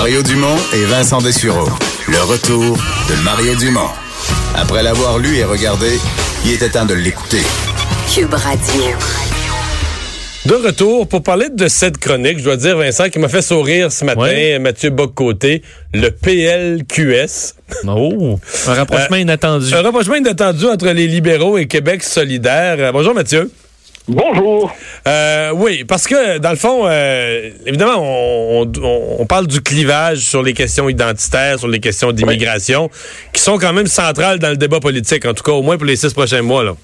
Mario Dumont et Vincent Dessureau. Le retour de Mario Dumont. Après l'avoir lu et regardé, il était temps de l'écouter. Cube Radio. De retour pour parler de cette chronique, je dois dire, Vincent, qui m'a fait sourire ce matin, Ouais. Mathieu Boccoté, le PLQS. Oh, un rapprochement inattendu. Un rapprochement inattendu entre les libéraux et Québec solidaire. Euh, bonjour Mathieu. Bonjour. Euh, oui, parce que dans le fond, euh, évidemment, on, on- on parle du clivage sur les questions identitaires, sur les questions d'immigration, qui sont quand même centrales dans le débat politique, en tout cas au moins pour les six prochains mois. Là.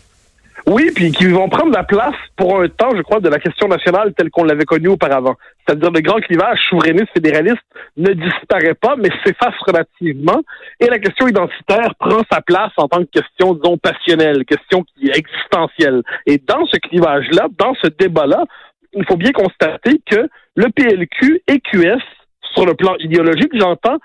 Oui, puis qui vont prendre la place pour un temps, je crois, de la question nationale telle qu'on l'avait connue auparavant. C'est-à-dire le grand clivage souverainiste fédéraliste ne disparaît pas, mais s'efface relativement. Et la question identitaire prend sa place en tant que question, disons, passionnelle, question qui est existentielle. Et dans ce clivage-là, dans ce débat-là, il faut bien constater que le PLQ et QS sur le plan idéologique, j'entends,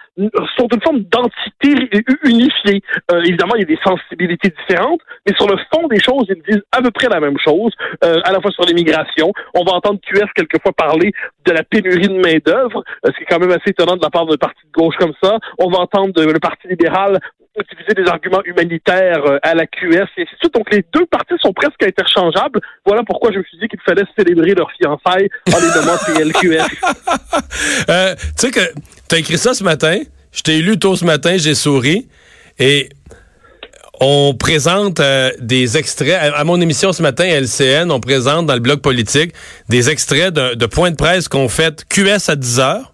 sont une forme d'entité unifiée. Euh, évidemment, il y a des sensibilités différentes, mais sur le fond des choses, ils disent à peu près la même chose, euh, à la fois sur l'immigration. On va entendre QS quelquefois parler de la pénurie de main-d'œuvre, euh, ce qui est quand même assez étonnant de la part d'un parti de gauche comme ça. On va entendre euh, le Parti libéral utiliser des arguments humanitaires euh, à la QS et ainsi de suite. Donc les deux partis sont presque interchangeables. Voilà pourquoi je me suis dit qu'il fallait célébrer leur fiançailles en les nommant PLQS. Euh, tu sais que tu as écrit ça ce matin, je t'ai lu tôt ce matin, j'ai souri, et on présente euh, des extraits. À, à mon émission ce matin, LCN, on présente dans le blog politique des extraits de, de points de presse qu'on fait QS à 10 heures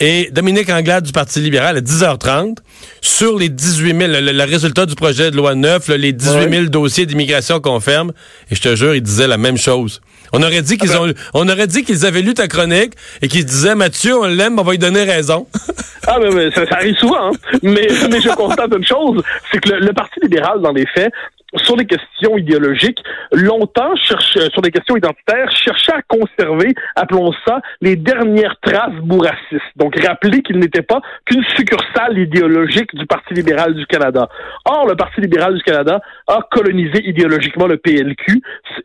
et Dominique Anglade du Parti libéral à 10h30 sur les 18 000, le, le résultat du projet de loi 9, là, les 18 000 dossiers d'immigration qu'on ferme. Et je te jure, il disait la même chose. On aurait dit qu'ils ont, on aurait dit qu'ils avaient lu ta chronique et qu'ils se disaient, Mathieu, on l'aime, on va lui donner raison. Ah, mais, mais ça, ça arrive souvent. hein. Mais, mais je constate une chose, c'est que le, le Parti libéral, dans les faits, sur les questions idéologiques, longtemps euh, sur les questions identitaires, cherchait à conserver, appelons ça, les dernières traces bourracistes. Donc, rappeler qu'il n'était pas qu'une succursale idéologique du Parti libéral du Canada. Or, le Parti libéral du Canada a colonisé idéologiquement le PLQ,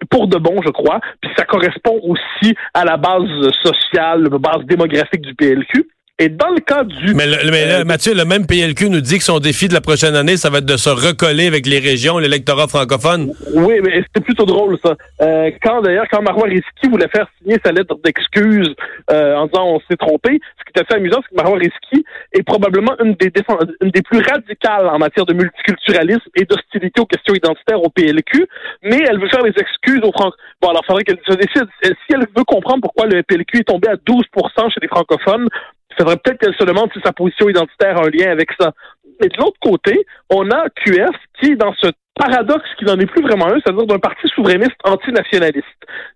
pour de bon, je crois, puis ça correspond aussi à la base sociale, la base démographique du PLQ. Et dans le cas du... Mais, le- mais là, Euh, Mathieu, le même PLQ nous dit que son défi de la prochaine année, ça va être de se recoller avec les régions, l'électorat francophone. Oui, mais c'était plutôt drôle, ça. Euh, quand, d'ailleurs, quand Marois Risky voulait faire signer sa lettre d'excuse euh, en disant on s'est trompé, ce qui est assez amusant, c'est que Marois Risky est probablement une des, une des plus radicales en matière de multiculturalisme et d'hostilité aux questions identitaires au PLQ, mais elle veut faire les excuses aux Francs. Bon, alors, il faudrait qu'elle se décide. Si elle veut comprendre pourquoi le PLQ est tombé à 12% chez les francophones, il faudrait peut-être qu'elle se demande si sa position identitaire a un lien avec ça. Mais de l'autre côté, on a QS qui est dans ce paradoxe qui n'en est plus vraiment un, c'est-à-dire d'un parti souverainiste antinationaliste.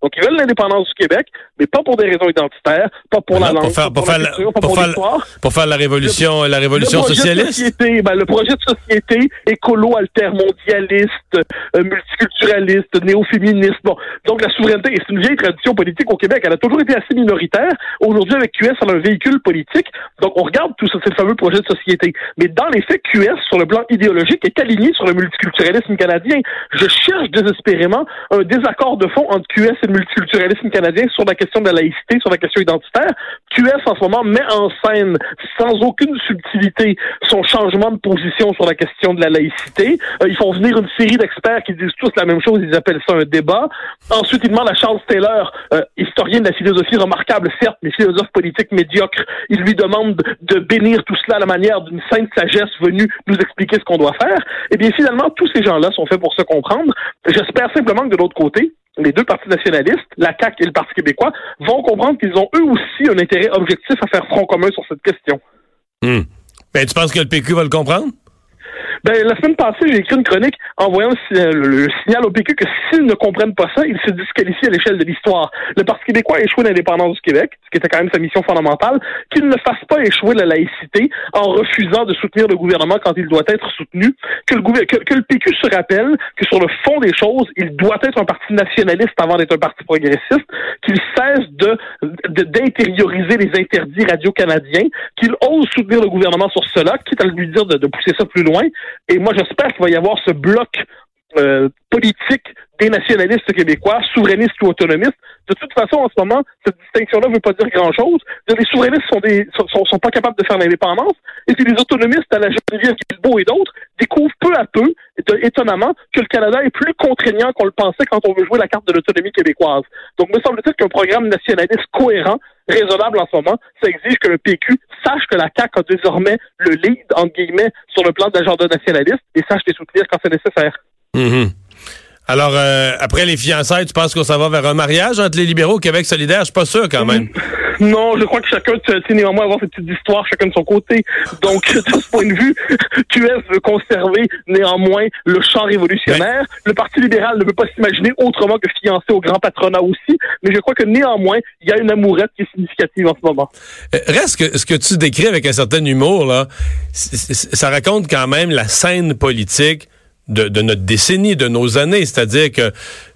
Donc, ils veulent l'indépendance du Québec, mais pas pour des raisons identitaires, pas pour la Non, langue, pour faire, pas pour faire, la la, culture, pas pour pour faire- pour faire la révolution, la révolution Le socialiste. société, ben, le projet de société écolo altermondialiste, euh, multiculturaliste, néo-féministe. Bon, donc la souveraineté, et c'est une vieille tradition politique au Québec, elle a toujours été assez minoritaire. Aujourd'hui, avec QS, elle a un véhicule politique. Donc on regarde tout ça, c'est le fameux projet de société. Mais dans les faits, QS, sur le plan idéologique, est aligné sur le multiculturalisme canadien. Je cherche désespérément un désaccord de fond entre QS et le multiculturalisme canadien sur la question de la laïcité, sur la question identitaire. QS, en ce moment, met en scène, sans aucune subtilité, son changement de position sur la question de la laïcité. Euh, ils font venir une série d'experts qui disent tous la même chose, ils appellent ça un débat. Ensuite, ils demandent à Charles Taylor, euh, historien de la philosophie remarquable, certes, mais philosophe politique médiocre, ils lui demandent de bénir tout cela à la manière d'une sainte sagesse venue nous expliquer ce qu'on doit faire. Et bien, finalement, tous ces gens-là sont faits pour se comprendre. J'espère simplement que de l'autre côté, les deux partis nationalistes, la CAQ et le Parti québécois, vont comprendre qu'ils ont eux aussi un intérêt objectif à faire front commun sur cette question. Hmm. Ben, tu penses que le PQ va le comprendre? Ben, la semaine passée, j'ai écrit une chronique en voyant le, le- signal au PQ que s'ils ne comprennent pas ça, ils se disqualifient à l'échelle de l'histoire. Le Parti québécois a échoué l'indépendance du Québec, ce qui était quand même sa mission fondamentale, qu'il ne fasse pas échouer la laïcité en refusant de soutenir le gouvernement quand il doit être soutenu, que le, PQ se rappelle que sur le fond des choses, il doit être un parti nationaliste avant d'être un parti progressiste, qu'il cesse de d'intérioriser les interdits radio-canadiens, qu'il ose soutenir le gouvernement sur cela, quitte à lui dire de pousser ça plus loin. Et moi, j'espère qu'il va y avoir ce bloc euh, politique des nationalistes québécois, souverainistes ou autonomistes. De toute façon, en ce moment, cette distinction-là ne veut pas dire grand-chose. Les souverainistes sont, des, sont, sont pas capables de faire l'indépendance, et puis les autonomistes à la Geneviève Guilbeault et d'autres découvrent peu à peu, étonnamment, que le Canada est plus contraignant qu'on le pensait quand on veut jouer la carte de l'autonomie québécoise. Donc, me semble-t-il qu'un programme nationaliste cohérent, raisonnable en ce moment, ça exige que le PQ sache que la CAQ a désormais le lead, guillemets, sur le plan de l'agenda nationaliste et sache les soutenir quand c'est nécessaire. Mm-hmm. Alors, euh, après les fiançailles, tu penses qu'on s'en va vers un mariage entre les libéraux au Québec solidaire? Je suis pas sûr quand même. Non, je crois que chacun, tu sais, néanmoins avoir cette petite histoire, chacun de son côté. Donc, de ce point de vue, QS veut conserver néanmoins le champ révolutionnaire. Le Parti libéral ne peut pas s'imaginer autrement que fiancé au grand patronat aussi. Mais je crois que néanmoins, il y a une amourette qui est significative en ce moment. Euh, reste que ce que tu décris avec un certain humour, là, ça raconte quand même la scène politique de, de, notre décennie, de nos années. C'est-à-dire que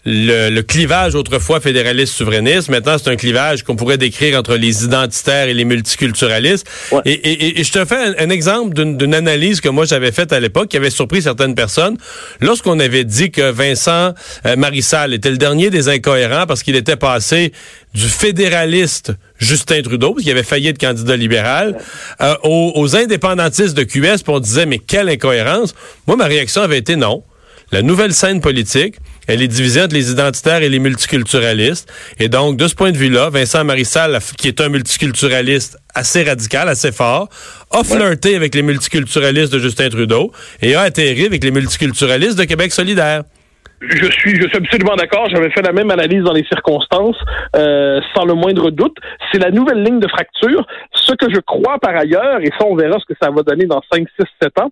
le, clivage autrefois fédéraliste-souverainiste, maintenant c'est un clivage qu'on pourrait décrire entre les identitaires et les multiculturalistes. Et, et, je te fais un, exemple d'une analyse que moi j'avais faite à l'époque qui avait surpris certaines personnes. Lorsqu'on avait dit que Vincent euh, Marissal était le dernier des incohérents parce qu'il était passé du fédéraliste Justin Trudeau, qui avait failli être candidat libéral, euh, aux, aux, indépendantistes de QS, puis on disait, mais quelle incohérence. Moi, ma réaction avait été non. La nouvelle scène politique, elle est divisée entre les identitaires et les multiculturalistes. Et donc, de ce point de vue-là, Vincent Marissal, qui est un multiculturaliste assez radical, assez fort, a flirté avec les multiculturalistes de Justin Trudeau et a atterri avec les multiculturalistes de Québec solidaire. Je suis, je suis absolument d'accord. J'avais fait la même analyse dans les circonstances, euh, sans le moindre doute. C'est la nouvelle ligne de fracture. Ce que je crois par ailleurs, et ça on verra ce que ça va donner dans 5, 6, 7 ans,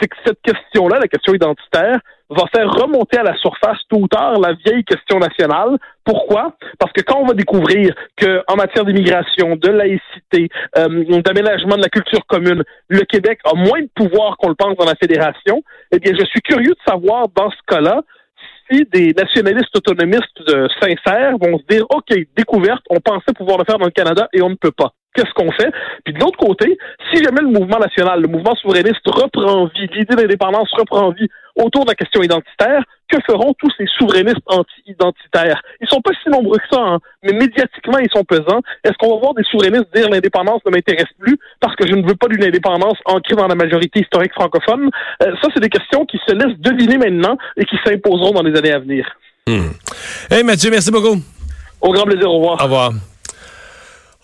c'est que cette question-là, la question identitaire, va faire remonter à la surface tout ou tard la vieille question nationale. Pourquoi? Parce que quand on va découvrir qu'en matière d'immigration, de laïcité, euh, d'aménagement de la culture commune, le Québec a moins de pouvoir qu'on le pense dans la fédération, eh bien, je suis curieux de savoir dans ce cas-là des nationalistes autonomistes de sincères vont se dire, OK, découverte, on pensait pouvoir le faire dans le Canada et on ne peut pas. Qu'est-ce qu'on fait? Puis de l'autre côté, si jamais le mouvement national, le mouvement souverainiste reprend vie, l'idée d'indépendance reprend vie autour de la question identitaire, que feront tous ces souverainistes anti-identitaires? Ils sont pas si nombreux que ça, hein, mais médiatiquement, ils sont pesants. Est-ce qu'on va voir des souverainistes dire l'indépendance ne m'intéresse plus parce que je ne veux pas d'une indépendance ancrée dans la majorité historique francophone? Euh, ça, c'est des questions qui se laissent deviner maintenant et qui s'imposeront dans les années à venir. Hmm. Hey Mathieu, merci beaucoup. Au grand plaisir, au revoir. Au revoir.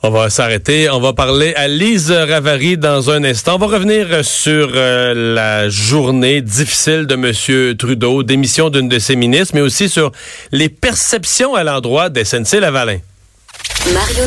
On va s'arrêter. On va parler à Lise Ravary dans un instant. On va revenir sur euh, la journée difficile de M. Trudeau, démission d'une de ses ministres, mais aussi sur les perceptions à l'endroit des SNC Lavalin. Mario